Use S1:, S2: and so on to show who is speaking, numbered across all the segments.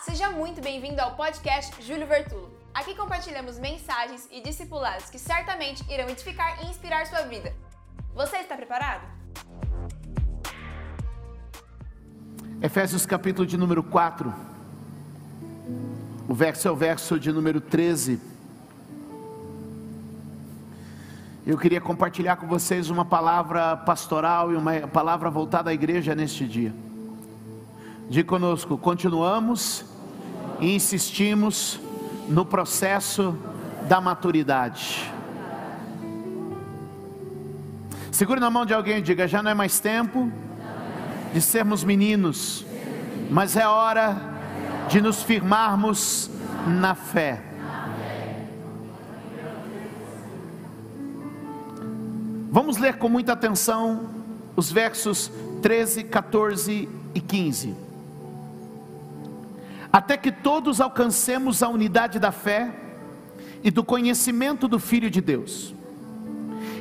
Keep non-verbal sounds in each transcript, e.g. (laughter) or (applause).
S1: seja muito bem-vindo ao podcast Júlio Vertulo. Aqui compartilhamos mensagens e discipulados que certamente irão edificar e inspirar sua vida. Você está preparado?
S2: Efésios capítulo de número 4. O verso é o verso de número 13. Eu queria compartilhar com vocês uma palavra pastoral e uma palavra voltada à igreja neste dia. Diga conosco, continuamos e insistimos no processo da maturidade. Segure na mão de alguém e diga: já não é mais tempo de sermos meninos, mas é hora de nos firmarmos na fé. Vamos ler com muita atenção os versos 13, 14 e 15 até que todos alcancemos a unidade da fé e do conhecimento do Filho de Deus,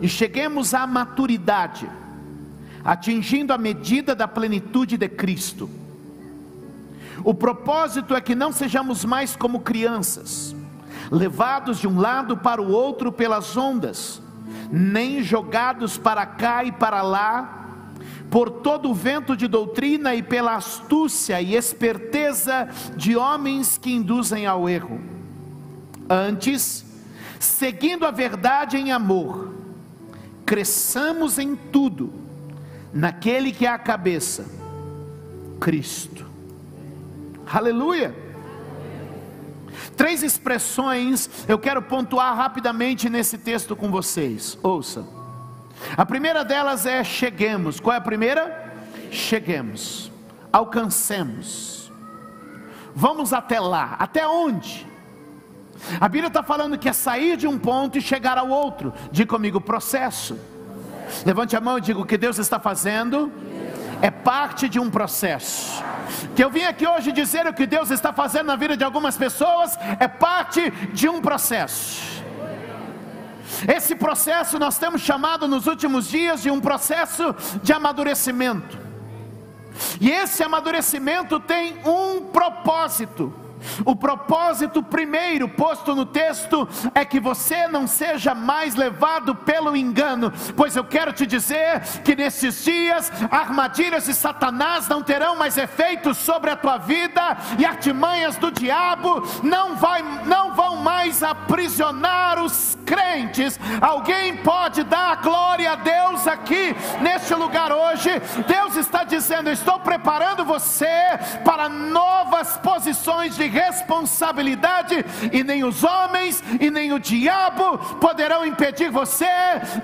S2: e cheguemos à maturidade, atingindo a medida da plenitude de Cristo. O propósito é que não sejamos mais como crianças, levados de um lado para o outro pelas ondas, nem jogados para cá e para lá, por todo o vento de doutrina e pela astúcia e esperteza de homens que induzem ao erro. Antes, seguindo a verdade em amor, cresçamos em tudo, naquele que é a cabeça, Cristo. Aleluia! Três expressões eu quero pontuar rapidamente nesse texto com vocês. Ouça. A primeira delas é cheguemos. Qual é a primeira? Cheguemos. Alcancemos. Vamos até lá. Até onde? A Bíblia está falando que é sair de um ponto e chegar ao outro. Diga comigo, processo. Levante a mão e diga o que Deus está fazendo. É parte de um processo. Que eu vim aqui hoje dizer o que Deus está fazendo na vida de algumas pessoas é parte de um processo. Esse processo nós temos chamado nos últimos dias de um processo de amadurecimento. E esse amadurecimento tem um propósito. O propósito primeiro posto no texto é que você não seja mais levado pelo engano, pois eu quero te dizer que nesses dias armadilhas de Satanás não terão mais efeito sobre a tua vida e artimanhas do diabo não, vai, não vão mais aprisionar os crentes. Alguém pode dar glória a Deus aqui neste lugar hoje? Deus está dizendo: Estou preparando você para novas posições de responsabilidade, e nem os homens e nem o diabo poderão impedir você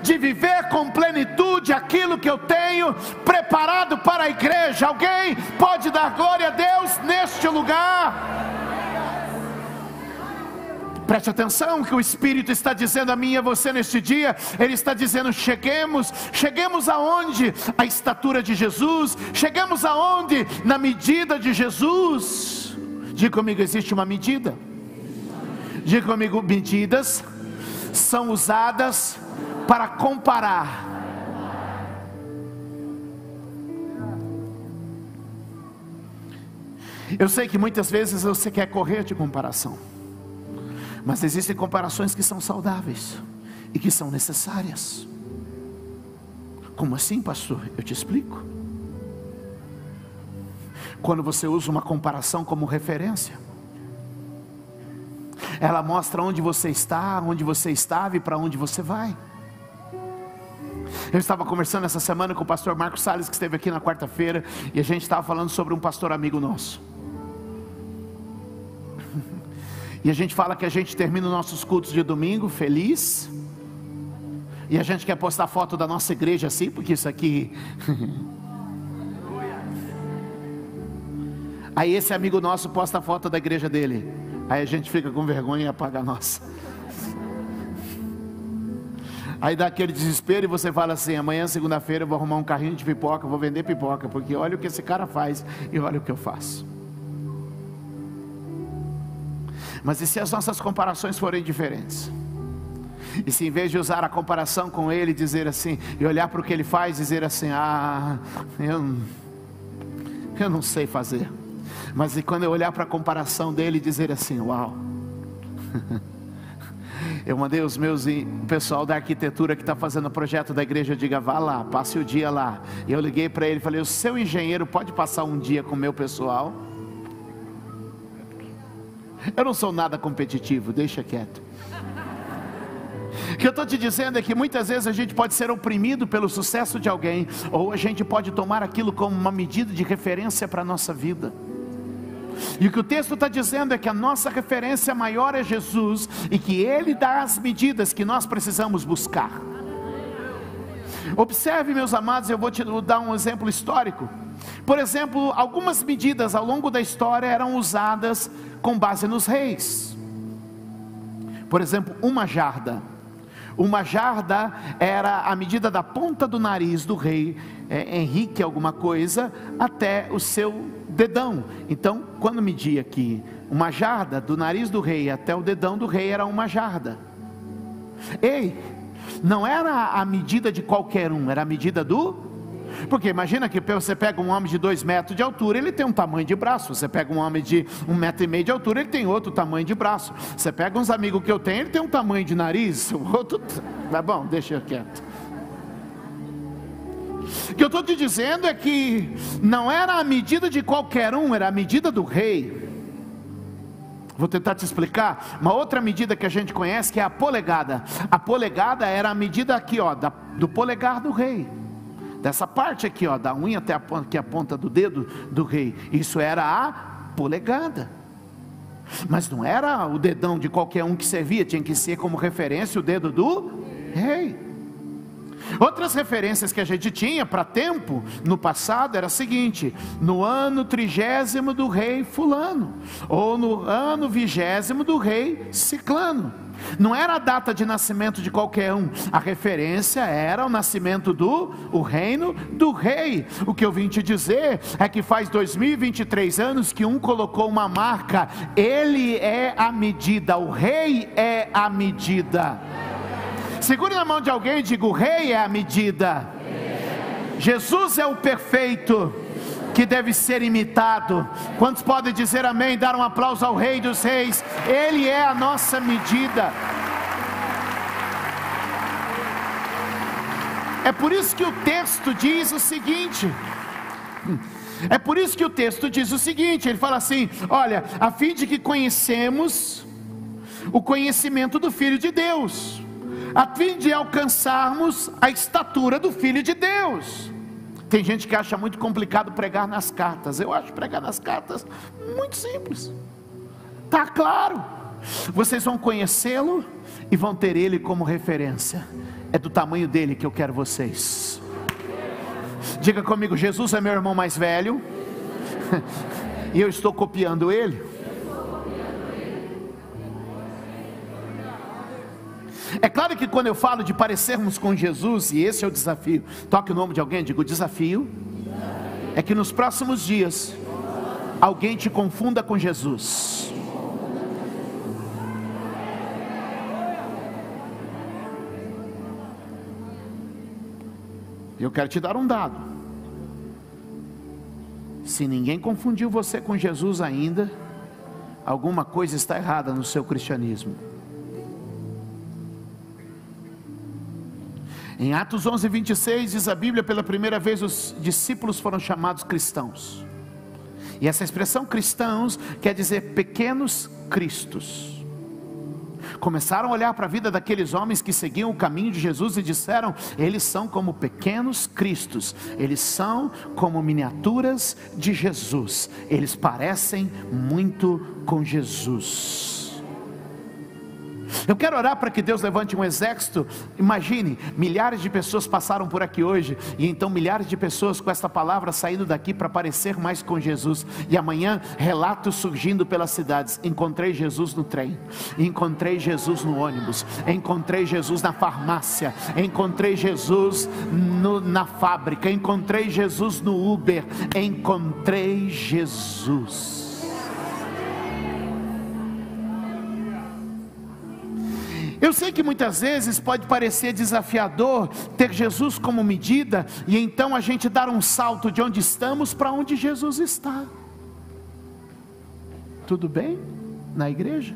S2: de viver com plenitude aquilo que eu tenho preparado para a igreja. Alguém pode dar glória a Deus neste lugar? Preste atenção que o Espírito está dizendo a mim e a você neste dia. Ele está dizendo: cheguemos, cheguemos aonde? A estatura de Jesus. Chegamos aonde? Na medida de Jesus. Diga comigo, existe uma medida. Diga comigo, medidas são usadas para comparar. Eu sei que muitas vezes você quer correr de comparação, mas existem comparações que são saudáveis e que são necessárias. Como assim, pastor? Eu te explico quando você usa uma comparação como referência. Ela mostra onde você está, onde você estava e para onde você vai. Eu estava conversando essa semana com o pastor Marcos Salles, que esteve aqui na quarta-feira, e a gente estava falando sobre um pastor amigo nosso. (laughs) E a gente fala que a gente termina os nossos cultos de domingo feliz, e a gente quer postar foto da nossa igreja assim, porque isso aqui (laughs) Aí esse amigo nosso posta a foto da igreja dele. Aí a gente fica com vergonha e apaga a nossa. Aí dá aquele desespero e você fala assim: amanhã, segunda-feira, eu vou arrumar um carrinho de pipoca, vou vender pipoca, porque olha o que esse cara faz e olha o que eu faço. Mas e se as nossas comparações forem diferentes? E se em vez de usar a comparação com ele, dizer assim, e olhar para o que ele faz, dizer assim: ah, eu, eu não sei fazer. Mas e quando eu olhar para a comparação dele e dizer assim: Uau! (laughs) Eu mandei os meus, o pessoal da arquitetura que está fazendo o projeto da igreja, diga, vá lá, passe o dia lá. E eu liguei para ele e falei: o seu engenheiro pode passar um dia com o meu pessoal? Eu não sou nada competitivo, deixa quieto. O que eu estou te dizendo é que muitas vezes a gente pode ser oprimido pelo sucesso de alguém, ou a gente pode tomar aquilo como uma medida de referência para a nossa vida. E o que o texto está dizendo é que a nossa referência maior é Jesus e que Ele dá as medidas que nós precisamos buscar. Observe, meus amados, eu vou te dar um exemplo histórico. Por exemplo, algumas medidas ao longo da história eram usadas com base nos reis. Por exemplo, uma jarda. Uma jarda era a medida da ponta do nariz do rei é, Henrique alguma coisa até o seu dedão. Então, quando media aqui uma jarda, do nariz do rei até o dedão do rei era uma jarda. Ei, não era a medida de qualquer um, era a medida do. Porque imagina que você pega um homem de dois metros de altura, ele tem um tamanho de braço. Você pega um homem de um metro e meio de altura, ele tem outro tamanho de braço. Você pega uns amigos que eu tenho, ele tem um tamanho de nariz, (laughs) o outro. Tá bom, deixa quieto. O que eu estou te dizendo é que não era a medida de qualquer um, era a medida do rei. Vou tentar te explicar. Uma outra medida que a gente conhece que é a polegada. A polegada era a medida aqui, ó, da, do polegar do rei. Dessa parte aqui, ó, da unha até a ponta, que é a ponta do dedo do rei. Isso era a polegada. Mas não era o dedão de qualquer um que servia, tinha que ser como referência o dedo do rei. Outras referências que a gente tinha para tempo no passado era a seguinte: no ano trigésimo do rei Fulano, ou no ano vigésimo do rei Ciclano. Não era a data de nascimento de qualquer um, a referência era o nascimento do o reino do rei. O que eu vim te dizer é que faz 2023 anos que um colocou uma marca, ele é a medida, o rei é a medida. Segure na mão de alguém e diga: o rei é a medida. Jesus é o perfeito que deve ser imitado. Quantos podem dizer amém? Dar um aplauso ao Rei dos Reis. Ele é a nossa medida. É por isso que o texto diz o seguinte. É por isso que o texto diz o seguinte: ele fala assim: olha, a fim de que conhecemos o conhecimento do Filho de Deus a fim de alcançarmos a estatura do Filho de Deus. Tem gente que acha muito complicado pregar nas cartas. Eu acho pregar nas cartas muito simples. Tá claro. Vocês vão conhecê-lo e vão ter ele como referência. É do tamanho dele que eu quero vocês. Diga comigo, Jesus é meu irmão mais velho. (laughs) e eu estou copiando ele. É claro que quando eu falo de parecermos com Jesus, e esse é o desafio, toque o nome de alguém, digo: desafio é que nos próximos dias alguém te confunda com Jesus. Eu quero te dar um dado. Se ninguém confundiu você com Jesus ainda, alguma coisa está errada no seu cristianismo. Em Atos 11, 26 diz a Bíblia, pela primeira vez os discípulos foram chamados cristãos. E essa expressão cristãos quer dizer pequenos cristos. Começaram a olhar para a vida daqueles homens que seguiam o caminho de Jesus e disseram: eles são como pequenos cristos, eles são como miniaturas de Jesus, eles parecem muito com Jesus. Eu quero orar para que Deus levante um exército. Imagine, milhares de pessoas passaram por aqui hoje, e então milhares de pessoas com esta palavra saindo daqui para parecer mais com Jesus. E amanhã, relatos surgindo pelas cidades: encontrei Jesus no trem, encontrei Jesus no ônibus, encontrei Jesus na farmácia, encontrei Jesus no, na fábrica, encontrei Jesus no Uber, encontrei Jesus. Eu sei que muitas vezes pode parecer desafiador ter Jesus como medida e então a gente dar um salto de onde estamos para onde Jesus está. tudo bem na igreja?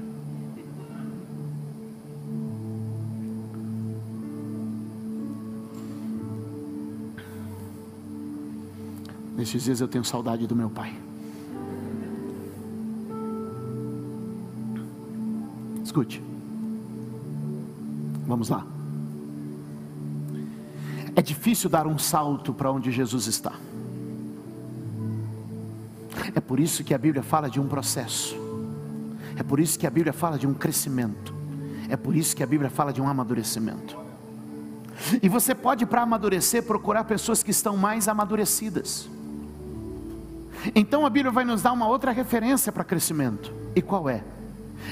S2: Nesses dias eu tenho saudade do meu pai. Escute. Vamos lá. É difícil dar um salto para onde Jesus está. É por isso que a Bíblia fala de um processo. É por isso que a Bíblia fala de um crescimento. É por isso que a Bíblia fala de um amadurecimento. E você pode, para amadurecer, procurar pessoas que estão mais amadurecidas. Então a Bíblia vai nos dar uma outra referência para crescimento. E qual é?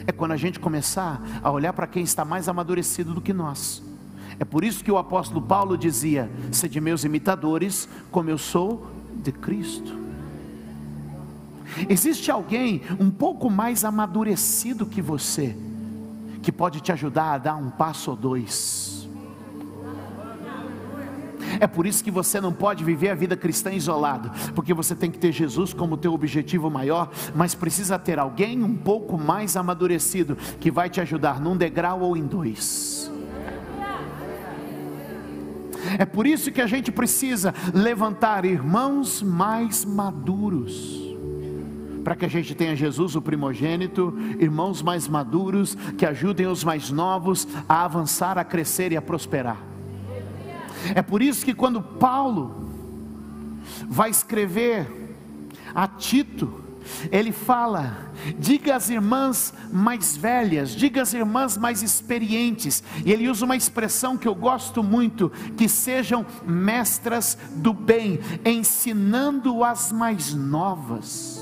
S2: É quando a gente começar a olhar para quem está mais amadurecido do que nós. É por isso que o apóstolo Paulo dizia: Sede meus imitadores, como eu sou de Cristo. Existe alguém um pouco mais amadurecido que você, que pode te ajudar a dar um passo ou dois é por isso que você não pode viver a vida cristã isolado, porque você tem que ter Jesus como teu objetivo maior, mas precisa ter alguém um pouco mais amadurecido que vai te ajudar num degrau ou em dois. É por isso que a gente precisa levantar irmãos mais maduros para que a gente tenha Jesus, o primogênito, irmãos mais maduros que ajudem os mais novos a avançar, a crescer e a prosperar. É por isso que quando Paulo vai escrever a Tito, ele fala: diga às irmãs mais velhas, diga às irmãs mais experientes, e ele usa uma expressão que eu gosto muito: que sejam mestras do bem, ensinando as mais novas.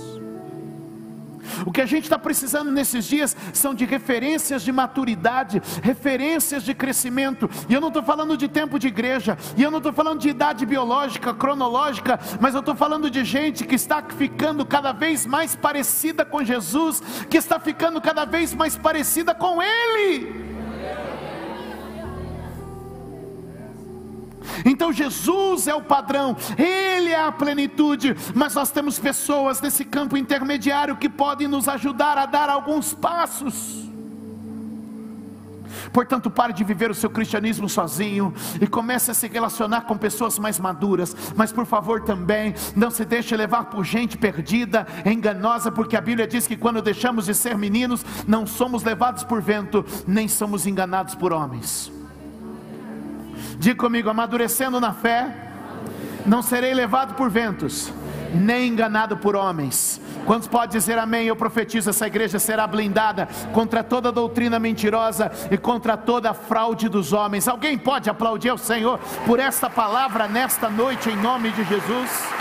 S2: O que a gente está precisando nesses dias são de referências de maturidade, referências de crescimento. E eu não estou falando de tempo de igreja, e eu não estou falando de idade biológica, cronológica, mas eu estou falando de gente que está ficando cada vez mais parecida com Jesus, que está ficando cada vez mais parecida com Ele. Então Jesus é o padrão, Ele é a plenitude, mas nós temos pessoas nesse campo intermediário que podem nos ajudar a dar alguns passos. Portanto, pare de viver o seu cristianismo sozinho e comece a se relacionar com pessoas mais maduras. Mas, por favor, também não se deixe levar por gente perdida, enganosa, porque a Bíblia diz que quando deixamos de ser meninos, não somos levados por vento, nem somos enganados por homens. Diga comigo, amadurecendo na fé, não serei levado por ventos, nem enganado por homens. Quantos pode dizer amém? Eu profetizo: essa igreja será blindada contra toda doutrina mentirosa e contra toda fraude dos homens. Alguém pode aplaudir ao Senhor por esta palavra nesta noite, em nome de Jesus?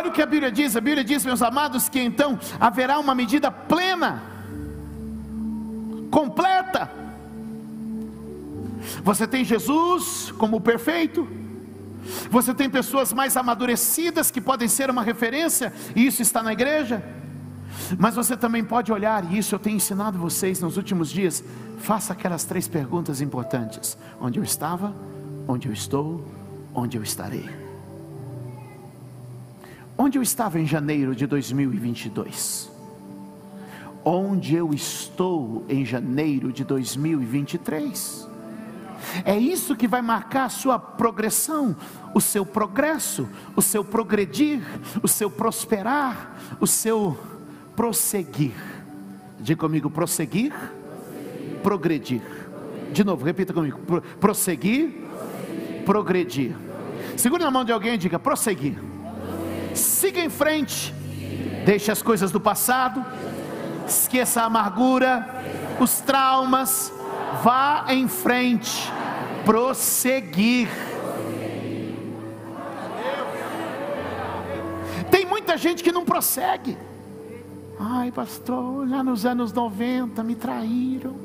S2: Olha o que a Bíblia diz: a Bíblia diz, meus amados, que então haverá uma medida plena, completa. Você tem Jesus como perfeito, você tem pessoas mais amadurecidas que podem ser uma referência, e isso está na igreja. Mas você também pode olhar, e isso eu tenho ensinado vocês nos últimos dias. Faça aquelas três perguntas importantes: onde eu estava, onde eu estou, onde eu estarei. Onde eu estava em janeiro de 2022? Onde eu estou em janeiro de 2023? É isso que vai marcar a sua progressão, o seu progresso, o seu progredir, o seu prosperar, o seu prosseguir. Diga comigo: prosseguir, prosseguir. progredir. De novo, repita comigo: prosseguir, prosseguir. progredir. Segure na mão de alguém e diga: prosseguir siga em frente, deixe as coisas do passado, esqueça a amargura, os traumas, vá em frente, prosseguir. Tem muita gente que não prossegue. Ai, pastor, lá nos anos 90 me traíram.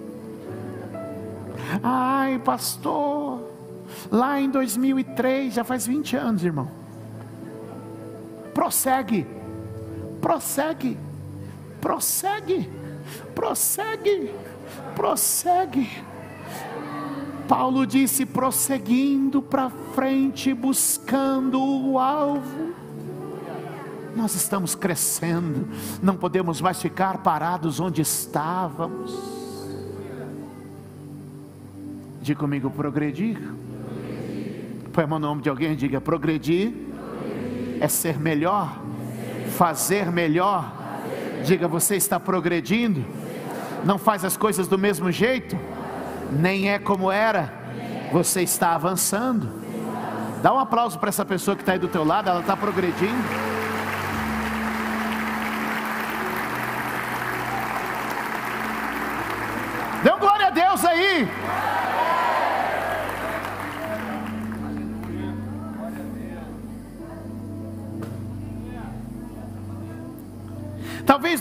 S2: Ai, pastor, lá em 2003, já faz 20 anos, irmão prossegue, prossegue, prossegue, prossegue, prossegue. Paulo disse: prosseguindo para frente, buscando o alvo. Nós estamos crescendo, não podemos mais ficar parados onde estávamos. Diga comigo, progredir. Põe a mão no nome de alguém diga: progredir. É ser melhor, fazer melhor. Diga, você está progredindo, não faz as coisas do mesmo jeito, nem é como era, você está avançando. Dá um aplauso para essa pessoa que está aí do teu lado, ela está progredindo.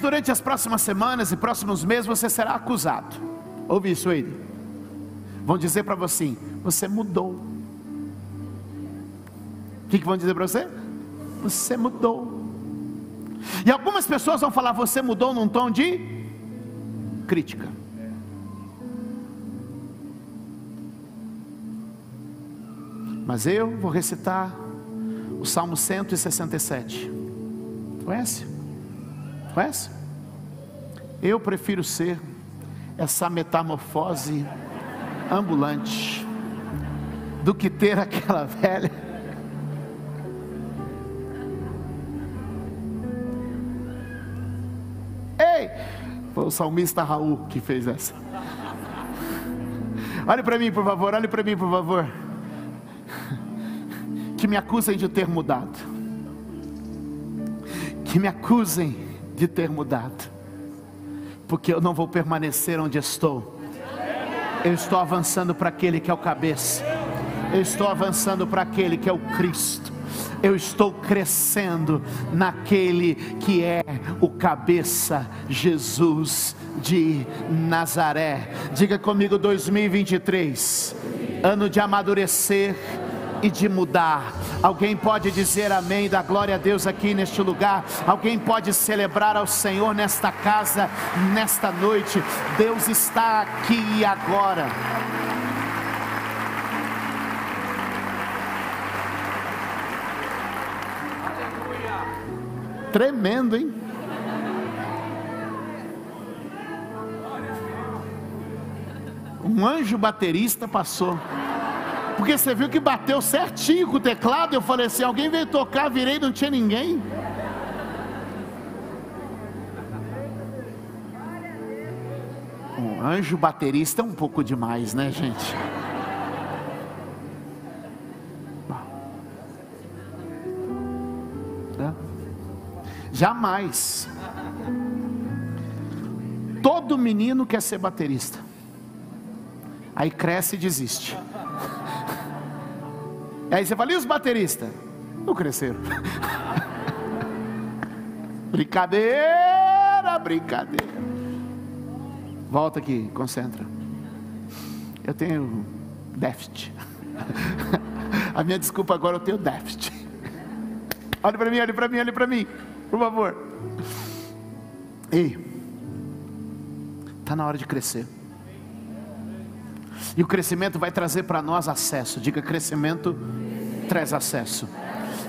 S2: Durante as próximas semanas e próximos meses você será acusado. Ouve isso aí. Vão dizer para você: você mudou. O que, que vão dizer para você? Você mudou. E algumas pessoas vão falar: você mudou num tom de crítica. Mas eu vou recitar o Salmo 167. Conhece? Conhece? Eu prefiro ser essa metamorfose ambulante do que ter aquela (laughs) velha. Ei! Foi o salmista Raul que fez essa. Olhe para mim, por favor, olhe para mim, por favor que me acusem de ter mudado, que me acusem de ter mudado, porque eu não vou permanecer onde estou, eu estou avançando para aquele que é o cabeça, eu estou avançando para aquele que é o Cristo, eu estou crescendo naquele que é o cabeça, Jesus de Nazaré. Diga comigo 2023, ano de amadurecer e de mudar. Alguém pode dizer amém, da glória a Deus aqui neste lugar. Alguém pode celebrar ao Senhor nesta casa, nesta noite. Deus está aqui e agora. Tremendo, hein? Um anjo baterista passou. Porque você viu que bateu certinho com o teclado. Eu falei assim: alguém veio tocar, virei, não tinha ninguém. Um anjo baterista é um pouco demais, né, gente? Jamais. Todo menino quer ser baterista. Aí cresce e desiste. Aí você fala, e os bateristas? Não cresceram. (laughs) brincadeira, brincadeira. Volta aqui, concentra. Eu tenho déficit. (laughs) A minha desculpa agora, eu tenho déficit. (laughs) Olhe para mim, olhe para mim, olhe para mim, por favor. Ei, está na hora de crescer. E o crescimento vai trazer para nós acesso. Diga crescimento traz acesso.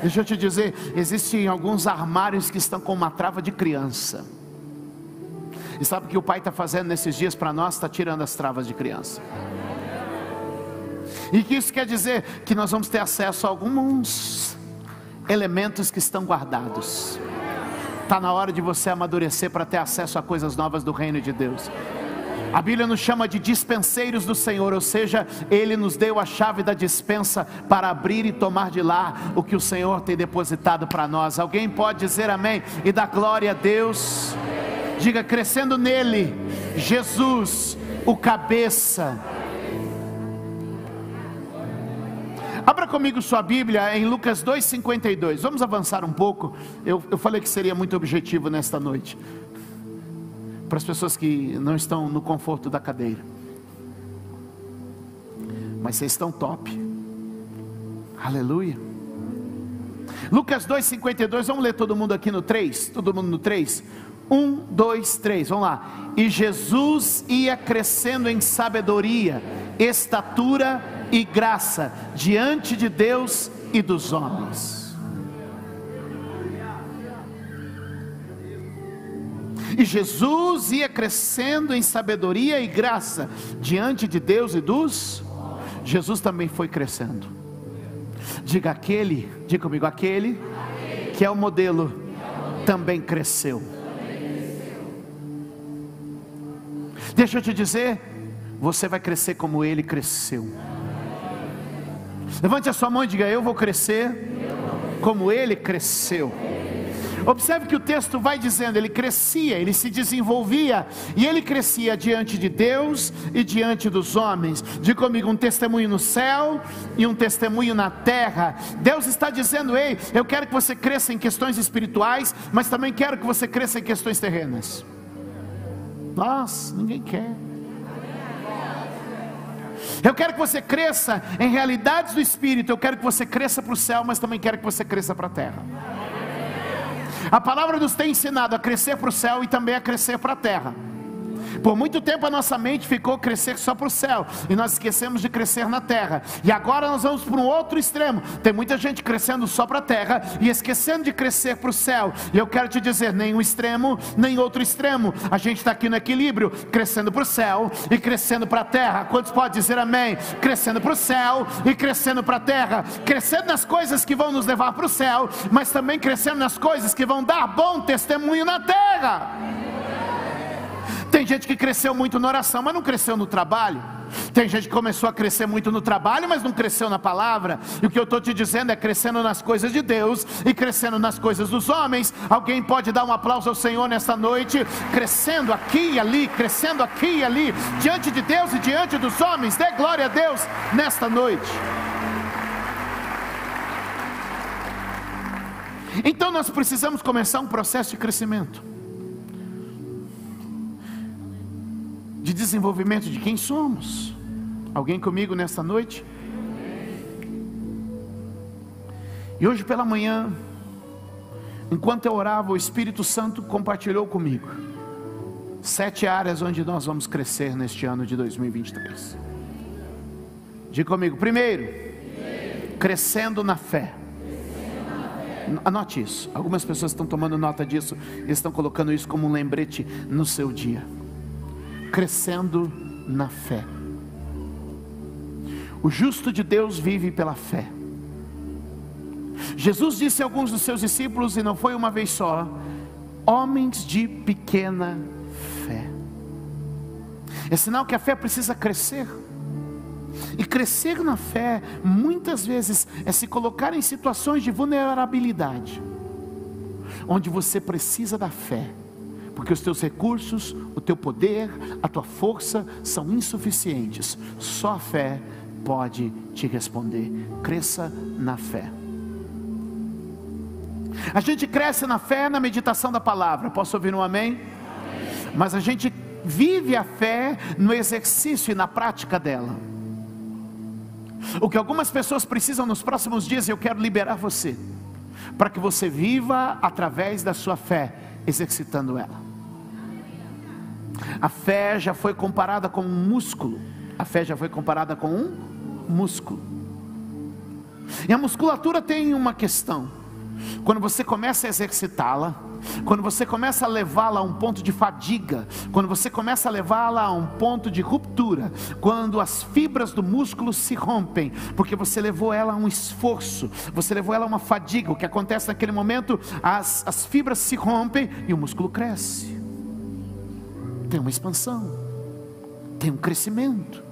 S2: Deixa eu te dizer, existem alguns armários que estão com uma trava de criança. E sabe o que o pai está fazendo nesses dias para nós? Está tirando as travas de criança. E que isso quer dizer que nós vamos ter acesso a alguns elementos que estão guardados. Está na hora de você amadurecer para ter acesso a coisas novas do reino de Deus. A Bíblia nos chama de dispenseiros do Senhor, ou seja, Ele nos deu a chave da dispensa para abrir e tomar de lá o que o Senhor tem depositado para nós. Alguém pode dizer amém e dar glória a Deus? Diga, crescendo nele, Jesus, o cabeça. Abra comigo sua Bíblia em Lucas 2,52. Vamos avançar um pouco. Eu, eu falei que seria muito objetivo nesta noite para as pessoas que não estão no conforto da cadeira. Mas vocês estão top. Aleluia. Lucas 2,52, vamos ler todo mundo aqui no 3? Todo mundo no 3? 1, 2, 3, vamos lá. E Jesus ia crescendo em sabedoria estatura e graça diante de Deus e dos homens. E Jesus ia crescendo em sabedoria e graça diante de Deus e dos. Jesus também foi crescendo. Diga aquele, diga comigo, aquele que é o modelo, também cresceu. Deixa eu te dizer, você vai crescer como ele cresceu. Levante a sua mão e diga: Eu vou crescer como ele cresceu. Observe que o texto vai dizendo, ele crescia, ele se desenvolvia, e ele crescia diante de Deus e diante dos homens. Diga comigo, um testemunho no céu e um testemunho na terra. Deus está dizendo: Ei, eu quero que você cresça em questões espirituais, mas também quero que você cresça em questões terrenas. Nossa, ninguém quer. Eu quero que você cresça em realidades do Espírito. Eu quero que você cresça para o céu, mas também quero que você cresça para a terra. A palavra nos tem ensinado a crescer para o céu e também a crescer para a terra. Por muito tempo a nossa mente ficou crescer só para o céu e nós esquecemos de crescer na terra. E agora nós vamos para um outro extremo. Tem muita gente crescendo só para a terra e esquecendo de crescer para o céu. E eu quero te dizer, nem um extremo, nem outro extremo. A gente está aqui no equilíbrio, crescendo para o céu e crescendo para a terra. Quantos podem dizer amém? Crescendo para o céu e crescendo para a terra. Crescendo nas coisas que vão nos levar para o céu, mas também crescendo nas coisas que vão dar bom testemunho na terra. Tem gente que cresceu muito na oração, mas não cresceu no trabalho. Tem gente que começou a crescer muito no trabalho, mas não cresceu na palavra. E o que eu estou te dizendo é crescendo nas coisas de Deus e crescendo nas coisas dos homens. Alguém pode dar um aplauso ao Senhor nesta noite, crescendo aqui e ali, crescendo aqui e ali, diante de Deus e diante dos homens. Dê glória a Deus nesta noite. Então nós precisamos começar um processo de crescimento. Desenvolvimento de quem somos. Alguém comigo nesta noite? E hoje pela manhã, enquanto eu orava, o Espírito Santo compartilhou comigo sete áreas onde nós vamos crescer neste ano de 2023. Diga comigo, primeiro, crescendo na fé. Anote isso. Algumas pessoas estão tomando nota disso estão colocando isso como um lembrete no seu dia crescendo na fé. O justo de Deus vive pela fé. Jesus disse a alguns dos seus discípulos, e não foi uma vez só: homens de pequena fé. É sinal que a fé precisa crescer. E crescer na fé, muitas vezes, é se colocar em situações de vulnerabilidade, onde você precisa da fé porque os teus recursos, o teu poder, a tua força são insuficientes. Só a fé pode te responder. Cresça na fé. A gente cresce na fé na meditação da palavra. Posso ouvir um amém? amém? Mas a gente vive a fé no exercício e na prática dela. O que algumas pessoas precisam nos próximos dias, eu quero liberar você, para que você viva através da sua fé, exercitando ela. A fé já foi comparada com um músculo. A fé já foi comparada com um músculo. E a musculatura tem uma questão. Quando você começa a exercitá-la, quando você começa a levá-la a um ponto de fadiga, quando você começa a levá-la a um ponto de ruptura, quando as fibras do músculo se rompem, porque você levou ela a um esforço, você levou ela a uma fadiga, o que acontece naquele momento, as, as fibras se rompem e o músculo cresce tem uma expansão, tem um crescimento.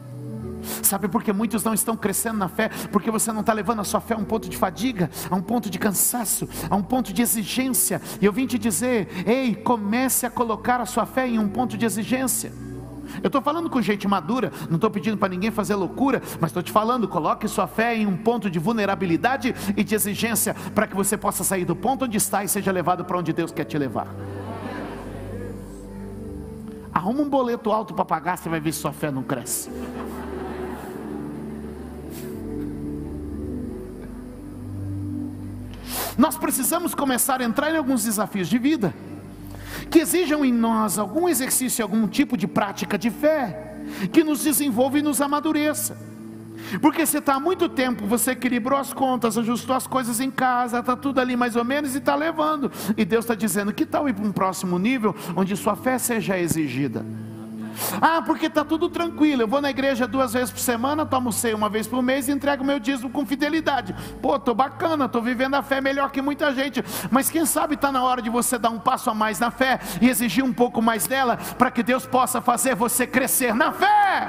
S2: Sabe por que muitos não estão crescendo na fé? Porque você não está levando a sua fé a um ponto de fadiga, a um ponto de cansaço, a um ponto de exigência. E eu vim te dizer: ei, comece a colocar a sua fé em um ponto de exigência. Eu estou falando com gente madura, não estou pedindo para ninguém fazer loucura, mas estou te falando, coloque sua fé em um ponto de vulnerabilidade e de exigência, para que você possa sair do ponto onde está e seja levado para onde Deus quer te levar. Arruma um boleto alto para pagar, você vai ver se sua fé não cresce. Nós precisamos começar a entrar em alguns desafios de vida que exijam em nós algum exercício, algum tipo de prática de fé. que nos desenvolva e nos amadureça. Porque você está há muito tempo, você equilibrou as contas, ajustou as coisas em casa, está tudo ali mais ou menos e está levando. E Deus está dizendo: que tal ir para um próximo nível onde sua fé seja exigida? Ah, porque está tudo tranquilo. Eu vou na igreja duas vezes por semana, tomo ceia uma vez por mês e entrego meu dízimo com fidelidade. Pô, tô bacana, tô vivendo a fé melhor que muita gente. Mas quem sabe está na hora de você dar um passo a mais na fé e exigir um pouco mais dela para que Deus possa fazer você crescer na fé.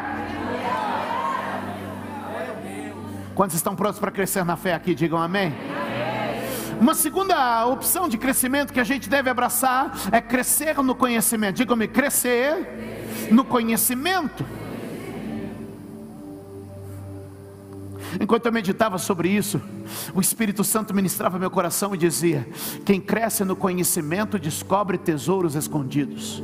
S2: Quantos estão prontos para crescer na fé aqui? Digam amém. Uma segunda opção de crescimento que a gente deve abraçar é crescer no conhecimento. Diga-me, crescer no conhecimento. Enquanto eu meditava sobre isso, o Espírito Santo ministrava meu coração e dizia: Quem cresce no conhecimento descobre tesouros escondidos.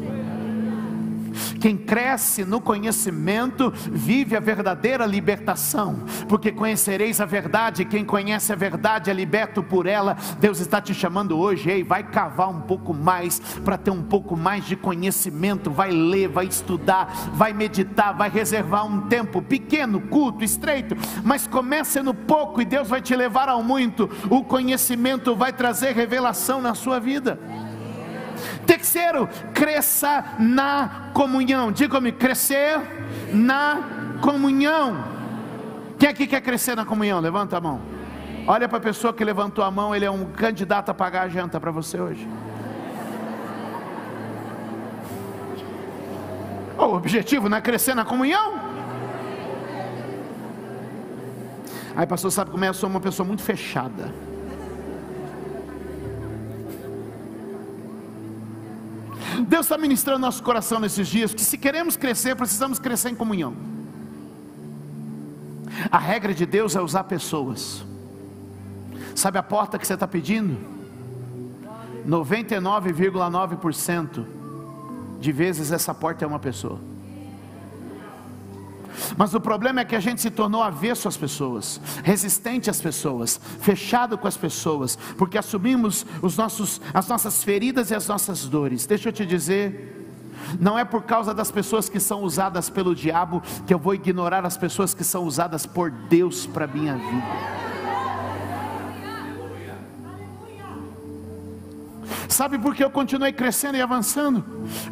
S2: Quem cresce no conhecimento vive a verdadeira libertação, porque conhecereis a verdade, quem conhece a verdade é liberto por ela. Deus está te chamando hoje, ei, vai cavar um pouco mais para ter um pouco mais de conhecimento, vai ler, vai estudar, vai meditar, vai reservar um tempo pequeno, culto, estreito, mas comece no pouco e Deus vai te levar ao muito. O conhecimento vai trazer revelação na sua vida. Terceiro, cresça na comunhão. Diga-me, crescer na comunhão. Quem aqui quer crescer na comunhão? Levanta a mão. Olha para a pessoa que levantou a mão, ele é um candidato a pagar a janta para você hoje. O objetivo não é crescer na comunhão? Aí, pastor, sabe como é? Eu sou uma pessoa muito fechada. Deus está ministrando nosso coração nesses dias que se queremos crescer, precisamos crescer em comunhão. A regra de Deus é usar pessoas. Sabe a porta que você está pedindo? 99,9% de vezes essa porta é uma pessoa. Mas o problema é que a gente se tornou avesso às pessoas, resistente às pessoas, fechado com as pessoas, porque assumimos os nossos, as nossas feridas e as nossas dores. Deixa eu te dizer, não é por causa das pessoas que são usadas pelo diabo que eu vou ignorar as pessoas que são usadas por Deus para minha vida. Sabe por que eu continuei crescendo e avançando?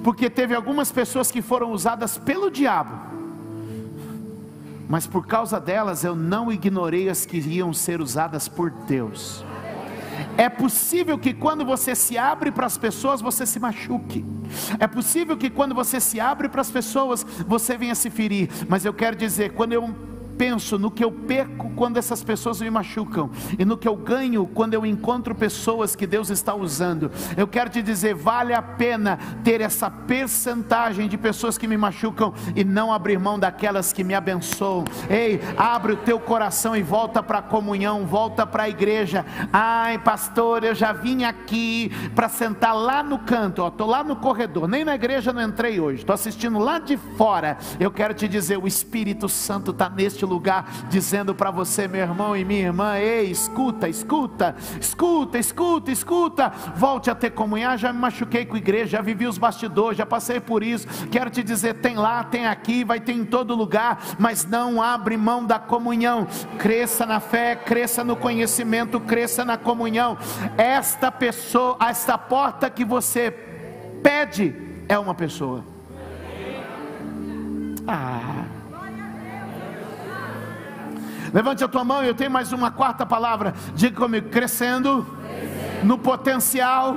S2: Porque teve algumas pessoas que foram usadas pelo diabo mas por causa delas eu não ignorei as que iriam ser usadas por Deus. É possível que quando você se abre para as pessoas, você se machuque. É possível que quando você se abre para as pessoas, você venha se ferir. Mas eu quero dizer, quando eu penso no que eu perco quando essas pessoas me machucam e no que eu ganho quando eu encontro pessoas que Deus está usando. Eu quero te dizer, vale a pena ter essa percentagem de pessoas que me machucam e não abrir mão daquelas que me abençoam. Ei, abre o teu coração e volta para a comunhão, volta para a igreja. Ai, pastor, eu já vim aqui para sentar lá no canto, ó, tô lá no corredor, nem na igreja não entrei hoje. Estou assistindo lá de fora. Eu quero te dizer, o Espírito Santo está neste lugar, dizendo para você, meu irmão e minha irmã: ei, escuta, escuta, escuta, escuta, escuta, volte a ter comunhão. Já me machuquei com a igreja, já vivi os bastidores, já passei por isso. Quero te dizer: tem lá, tem aqui, vai ter em todo lugar, mas não abre mão da comunhão. Cresça na fé, cresça no conhecimento, cresça na comunhão. Esta pessoa, esta porta que você pede é uma pessoa. Ah. Levante a tua mão, eu tenho mais uma quarta palavra. Diga comigo: crescendo, no potencial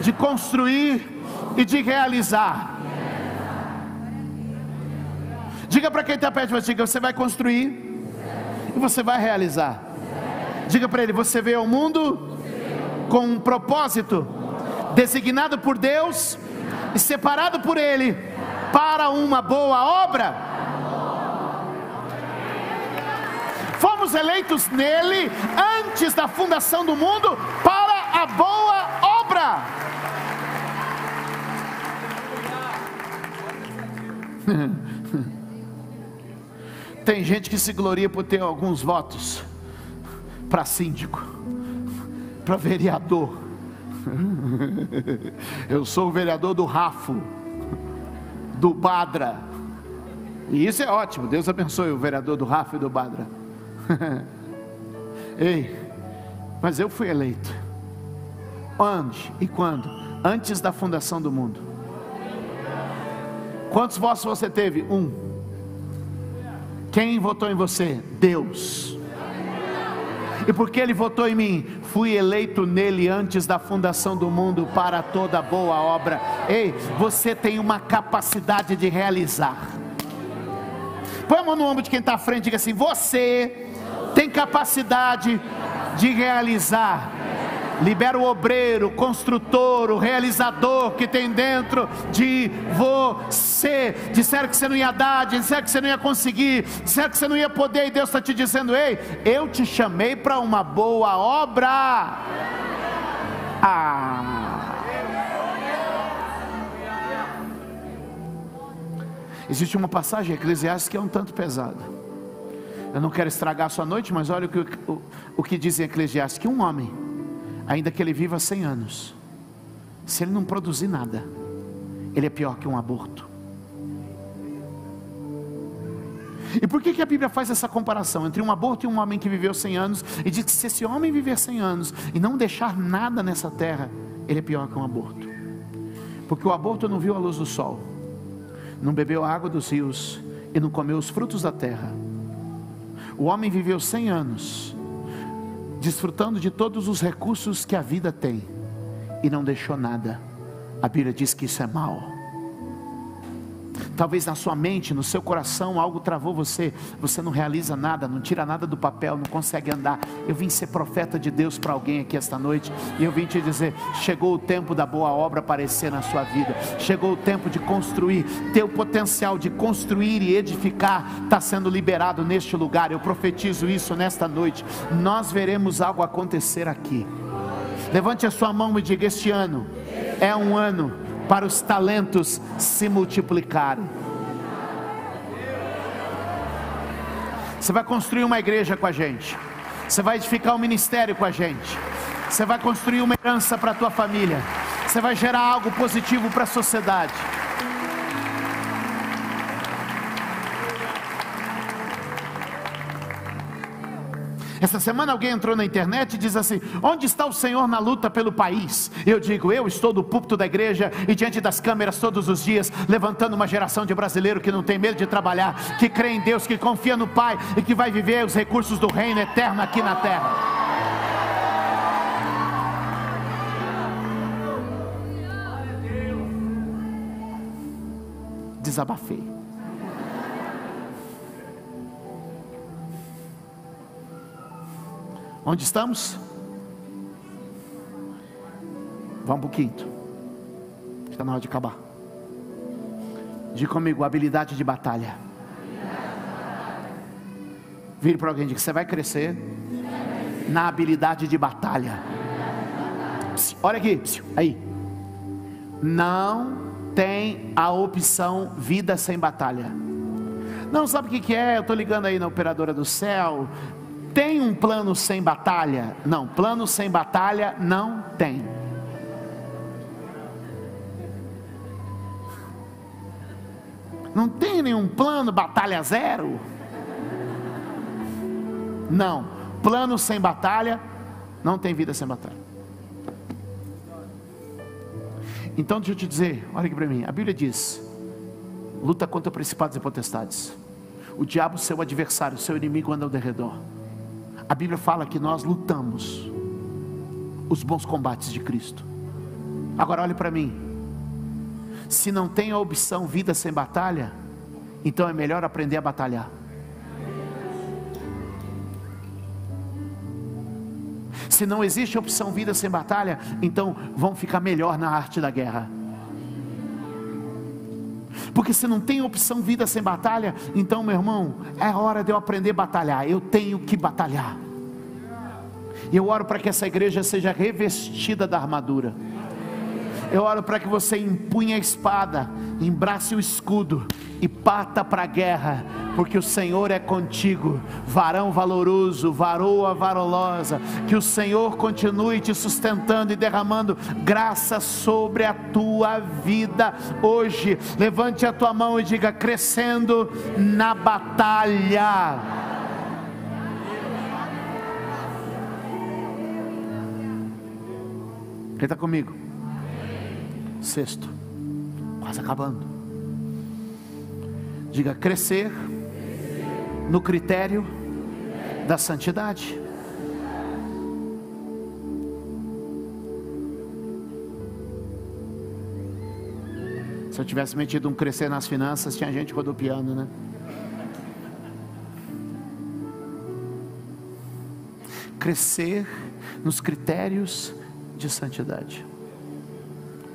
S2: de construir e de realizar. Diga para quem está perto de você: você vai construir e você vai realizar. Diga para ele: você veio ao mundo com um propósito designado por Deus e separado por Ele para uma boa obra. Fomos eleitos nele antes da fundação do mundo para a boa obra. (laughs) Tem gente que se gloria por ter alguns votos para síndico, para vereador. (laughs) Eu sou o vereador do Rafo, do Badra E isso é ótimo. Deus abençoe o vereador do Rafa e do Badra. (laughs) Ei, mas eu fui eleito. Onde e quando? Antes da fundação do mundo. Quantos votos você teve? Um. Quem votou em você? Deus. E porque ele votou em mim, fui eleito nele antes da fundação do mundo para toda boa obra. Ei, você tem uma capacidade de realizar. Põe a mão no ombro de quem está à frente e diga assim: Você tem capacidade de realizar. Libera o obreiro, o construtor, o realizador que tem dentro de você. Disseram que você não ia dar, disseram que você não ia conseguir, disseram que você não ia poder, e Deus está te dizendo: Ei, eu te chamei para uma boa obra. Ah. Existe uma passagem Eclesiastes que é um tanto pesada. Eu não quero estragar a sua noite, mas olha o que, o, o que diz em Eclesiastes: que um homem ainda que ele viva 100 anos, se ele não produzir nada, ele é pior que um aborto. E por que, que a Bíblia faz essa comparação entre um aborto e um homem que viveu 100 anos? E diz que se esse homem viver 100 anos e não deixar nada nessa terra, ele é pior que um aborto. Porque o aborto não viu a luz do sol, não bebeu a água dos rios e não comeu os frutos da terra. O homem viveu 100 anos desfrutando de todos os recursos que a vida tem e não deixou nada. A Bíblia diz que isso é mal. Talvez na sua mente, no seu coração, algo travou você. Você não realiza nada, não tira nada do papel, não consegue andar. Eu vim ser profeta de Deus para alguém aqui esta noite. E eu vim te dizer: chegou o tempo da boa obra aparecer na sua vida. Chegou o tempo de construir. Teu potencial de construir e edificar está sendo liberado neste lugar. Eu profetizo isso nesta noite. Nós veremos algo acontecer aqui. Levante a sua mão e diga: Este ano é um ano para os talentos se multiplicarem. Você vai construir uma igreja com a gente. Você vai edificar um ministério com a gente. Você vai construir uma herança para a tua família. Você vai gerar algo positivo para a sociedade. Essa semana alguém entrou na internet e diz assim: Onde está o Senhor na luta pelo país? Eu digo: Eu estou do púlpito da igreja e diante das câmeras todos os dias, levantando uma geração de brasileiro que não tem medo de trabalhar, que crê em Deus, que confia no Pai e que vai viver os recursos do reino eterno aqui na terra. Desabafei. Onde estamos? Vamos para o quinto. Está na hora de acabar. Diga comigo, habilidade de batalha. Vire para alguém e diga: você vai crescer na habilidade de batalha. Olha aqui, aí. Não tem a opção vida sem batalha. Não sabe o que é? Eu estou ligando aí na operadora do céu. Tem um plano sem batalha? Não, plano sem batalha não tem. Não tem nenhum plano batalha zero? Não, plano sem batalha não tem vida sem batalha. Então deixa eu te dizer, olha aqui para mim, a Bíblia diz: luta contra principados e potestades. O diabo, seu adversário, seu inimigo anda ao derredor. A Bíblia fala que nós lutamos os bons combates de Cristo. Agora olhe para mim. Se não tem a opção vida sem batalha, então é melhor aprender a batalhar. Se não existe opção vida sem batalha, então vão ficar melhor na arte da guerra. Porque se não tem opção vida sem batalha, então, meu irmão, é hora de eu aprender a batalhar. Eu tenho que batalhar. E eu oro para que essa igreja seja revestida da armadura. Eu oro para que você empunhe a espada, embrace o escudo e pata para a guerra, porque o Senhor é contigo, varão valoroso, varoa valorosa. Que o Senhor continue te sustentando e derramando graça sobre a tua vida hoje. Levante a tua mão e diga: crescendo na batalha. Quem está comigo? Sexto, quase acabando. Diga crescer no critério da santidade. Se eu tivesse metido um crescer nas finanças, tinha gente rodopiando, né? Crescer nos critérios de santidade.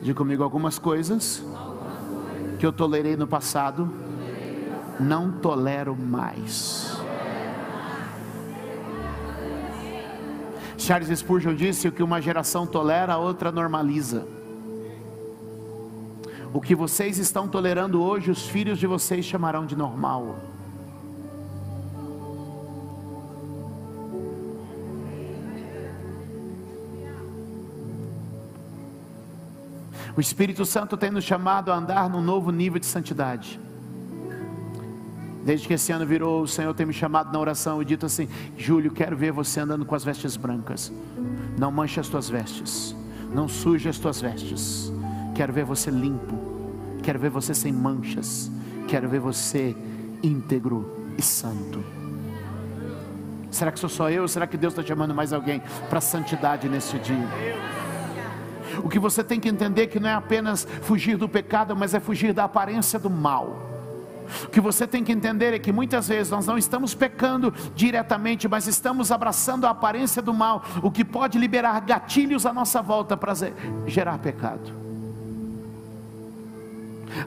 S2: Diga comigo algumas coisas que eu tolerei no passado, não tolero mais. Charles Spurgeon disse: o que uma geração tolera, a outra normaliza. O que vocês estão tolerando hoje, os filhos de vocês chamarão de normal. O Espírito Santo tem nos chamado a andar num novo nível de santidade. Desde que esse ano virou, o Senhor tem me chamado na oração e dito assim: Júlio, quero ver você andando com as vestes brancas. Não manche as tuas vestes, não suje as tuas vestes. Quero ver você limpo, quero ver você sem manchas, quero ver você íntegro e santo. Será que sou só eu? Será que Deus está chamando mais alguém para santidade nesse dia? O que você tem que entender é que não é apenas fugir do pecado, mas é fugir da aparência do mal. O que você tem que entender é que muitas vezes nós não estamos pecando diretamente, mas estamos abraçando a aparência do mal, o que pode liberar gatilhos à nossa volta para gerar pecado.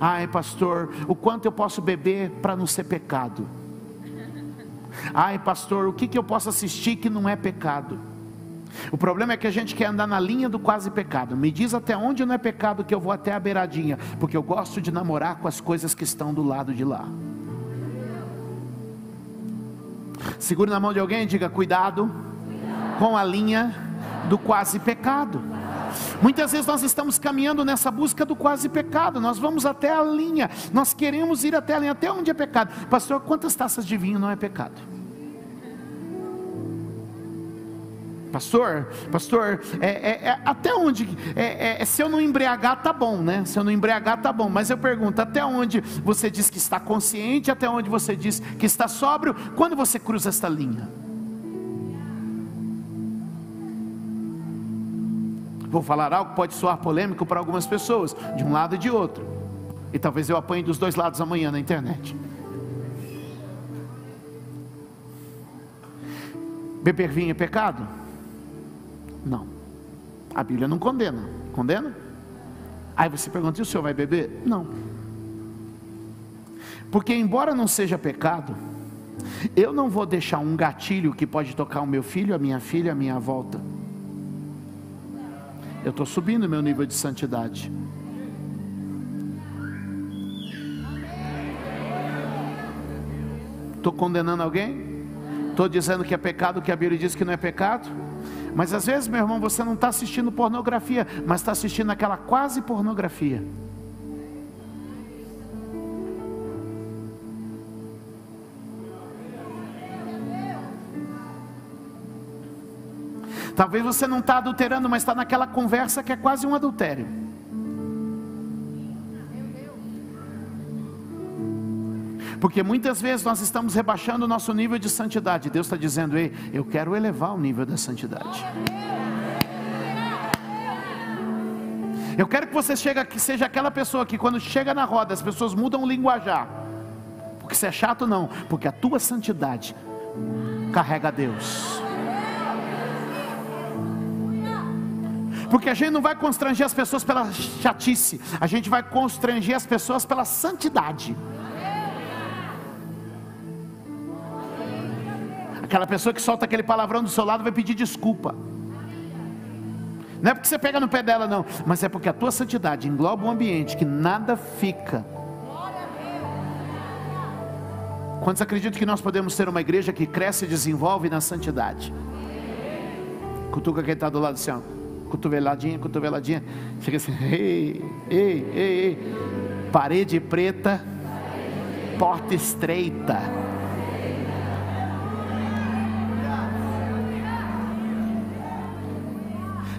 S2: Ai, pastor, o quanto eu posso beber para não ser pecado? Ai, pastor, o que, que eu posso assistir que não é pecado? O problema é que a gente quer andar na linha do quase pecado. Me diz até onde não é pecado que eu vou até a beiradinha, porque eu gosto de namorar com as coisas que estão do lado de lá. Segure na mão de alguém e diga: cuidado com a linha do quase pecado. Muitas vezes nós estamos caminhando nessa busca do quase pecado, nós vamos até a linha, nós queremos ir até a linha, até onde é pecado. Pastor, quantas taças de vinho não é pecado? Pastor, pastor, é, é, é, até onde? É, é, se eu não embriagar, tá bom, né? Se eu não embriagar, tá bom. Mas eu pergunto, até onde você diz que está consciente? Até onde você diz que está sóbrio? Quando você cruza esta linha? Vou falar algo que pode soar polêmico para algumas pessoas, de um lado e de outro. E talvez eu apanhe dos dois lados amanhã na internet. Beber vinho é pecado? Não. A Bíblia não condena. Condena? Aí você pergunta: e o senhor vai beber? Não. Porque, embora não seja pecado, eu não vou deixar um gatilho que pode tocar o meu filho, a minha filha, a minha volta. Eu estou subindo meu nível de santidade. Estou condenando alguém? Estou dizendo que é pecado que a Bíblia diz que não é pecado? Mas às vezes, meu irmão, você não está assistindo pornografia, mas está assistindo aquela quase pornografia. Talvez você não está adulterando, mas está naquela conversa que é quase um adultério. Porque muitas vezes nós estamos rebaixando o nosso nível de santidade. Deus está dizendo, ei, eu quero elevar o nível da santidade. Eu quero que você chegue, que seja aquela pessoa que quando chega na roda as pessoas mudam o linguajar. Porque você é chato não, porque a tua santidade carrega Deus. Porque a gente não vai constranger as pessoas pela chatice, a gente vai constranger as pessoas pela santidade. Aquela pessoa que solta aquele palavrão do seu lado vai pedir desculpa. Não é porque você pega no pé dela, não, mas é porque a tua santidade engloba um ambiente que nada fica. Quantos acreditam que nós podemos ser uma igreja que cresce e desenvolve na santidade? Cutuca quem está do lado assim, ó. cotoveladinha, cotoveladinha. Fica assim, ei, ei, ei, ei. Parede preta, porta estreita.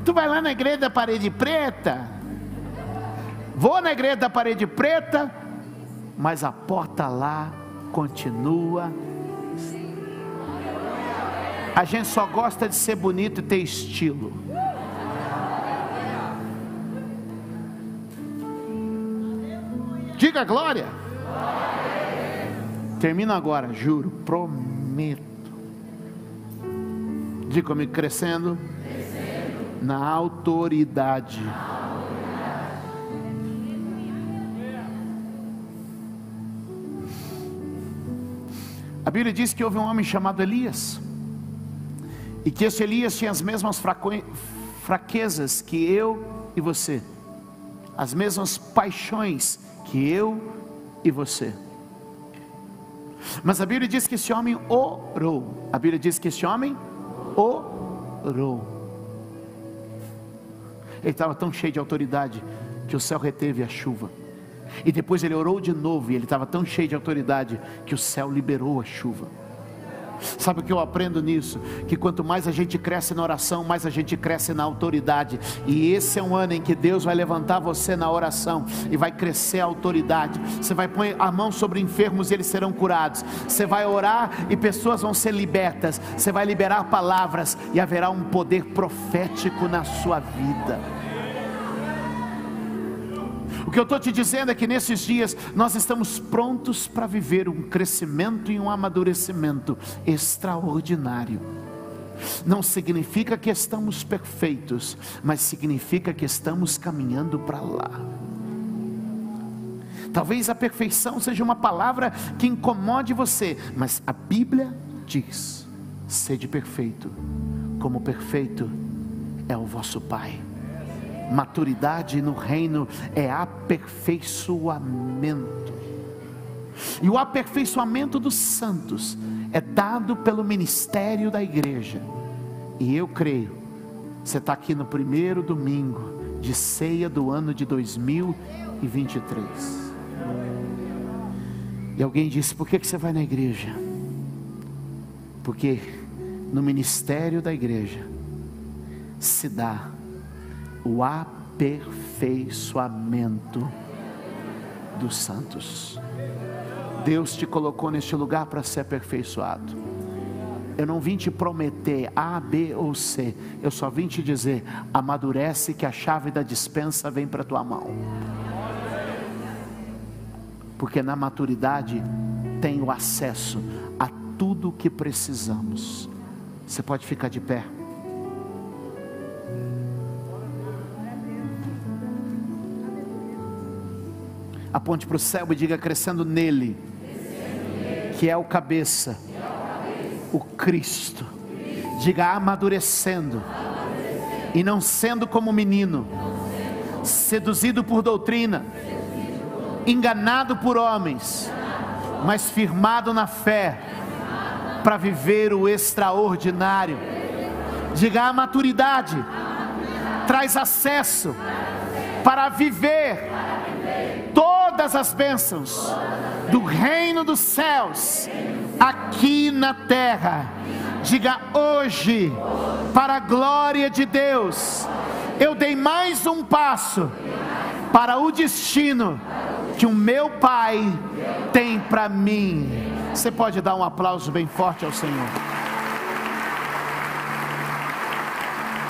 S2: Tu vai lá na igreja da parede preta? Vou na igreja da parede preta, mas a porta lá continua. A gente só gosta de ser bonito e ter estilo. Diga glória. Termino agora, juro, prometo. Diga comigo, crescendo, crescendo. Na autoridade. A Bíblia diz que houve um homem chamado Elias, e que esse Elias tinha as mesmas fraquezas que eu e você, as mesmas paixões que eu e você. Mas a Bíblia diz que esse homem orou. A Bíblia diz que esse homem orou. Ele estava tão cheio de autoridade que o céu reteve a chuva. E depois ele orou de novo e ele estava tão cheio de autoridade que o céu liberou a chuva. Sabe o que eu aprendo nisso? Que quanto mais a gente cresce na oração, mais a gente cresce na autoridade. E esse é um ano em que Deus vai levantar você na oração e vai crescer a autoridade. Você vai pôr a mão sobre enfermos e eles serão curados. Você vai orar e pessoas vão ser libertas. Você vai liberar palavras e haverá um poder profético na sua vida. O que eu estou te dizendo é que nesses dias nós estamos prontos para viver um crescimento e um amadurecimento extraordinário. Não significa que estamos perfeitos, mas significa que estamos caminhando para lá. Talvez a perfeição seja uma palavra que incomode você, mas a Bíblia diz: sede perfeito, como perfeito é o vosso Pai. Maturidade no reino é aperfeiçoamento. E o aperfeiçoamento dos santos é dado pelo ministério da igreja. E eu creio, você está aqui no primeiro domingo de ceia do ano de 2023. E alguém disse: por que, você vai na igreja? Porque no ministério da igreja se dá o aperfeiçoamento dos santos. Deus te colocou neste lugar para ser aperfeiçoado. Eu não vim te prometer A, B ou C. Eu só vim te dizer: amadurece que a chave da dispensa vem para tua mão. Porque na maturidade tem o acesso a tudo o que precisamos. Você pode ficar de pé. Aponte para o céu e diga: crescendo nele, que é o cabeça, o Cristo. Diga: amadurecendo, e não sendo como menino, seduzido por doutrina, enganado por homens, mas firmado na fé, para viver o extraordinário. Diga: a maturidade traz acesso para viver todas as bênçãos do reino dos céus aqui na terra. Diga hoje, para a glória de Deus, eu dei mais um passo para o destino que o meu Pai tem para mim. Você pode dar um aplauso bem forte ao Senhor.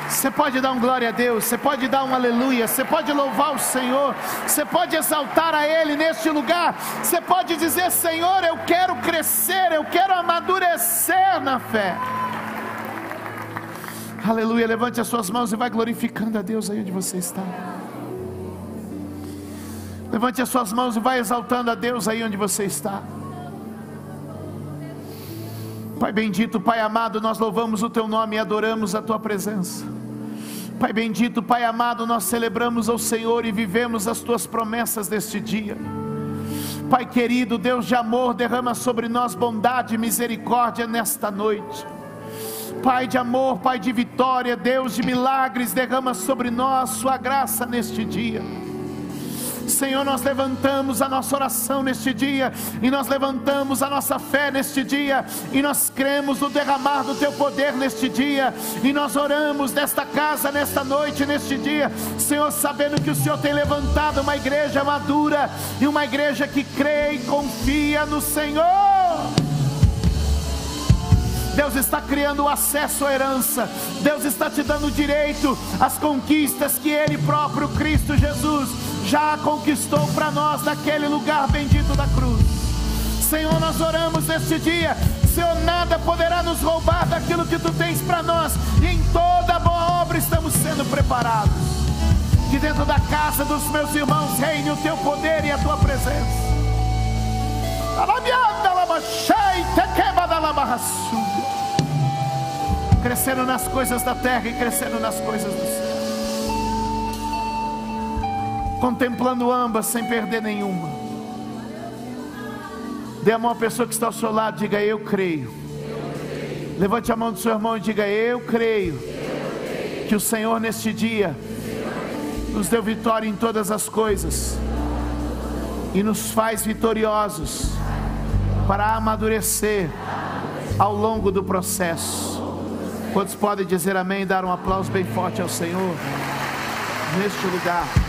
S2: Você pode dar um glória a Deus, você pode dar um aleluia, você pode louvar o Senhor, você pode exaltar a Ele neste lugar, você pode dizer: Senhor, eu quero crescer, eu quero amadurecer na fé. Aleluia, levante as suas mãos e vai glorificando a Deus aí onde você está. Levante as suas mãos e vai exaltando a Deus aí onde você está. Pai bendito, Pai amado, nós louvamos o Teu nome e adoramos a Tua presença. Pai bendito, Pai amado, nós celebramos ao Senhor e vivemos as tuas promessas deste dia. Pai querido, Deus de amor, derrama sobre nós bondade e misericórdia nesta noite. Pai de amor, Pai de vitória, Deus de milagres, derrama sobre nós Sua graça neste dia. Senhor, nós levantamos a nossa oração neste dia, e nós levantamos a nossa fé neste dia, e nós cremos no derramar do Teu poder neste dia, e nós oramos nesta casa, nesta noite, neste dia, Senhor, sabendo que o Senhor tem levantado uma igreja madura e uma igreja que crê e confia no Senhor. Deus está criando o acesso à herança, Deus está te dando direito às conquistas que Ele próprio, Cristo Jesus, já conquistou para nós naquele lugar bendito da cruz. Senhor, nós oramos neste dia. Senhor, nada poderá nos roubar daquilo que tu tens para nós, e em toda boa obra estamos sendo preparados. Que dentro da casa dos meus irmãos reine o teu poder e a tua presença. Crescendo nas coisas da terra e crescendo nas coisas do céu contemplando ambas sem perder nenhuma. Dê a mão à pessoa que está ao seu lado, diga eu creio. Levante a mão do seu irmão e diga eu creio. Que o Senhor neste dia nos deu vitória em todas as coisas e nos faz vitoriosos para amadurecer ao longo do processo. Quantos podem dizer amém e dar um aplauso bem forte ao Senhor neste lugar?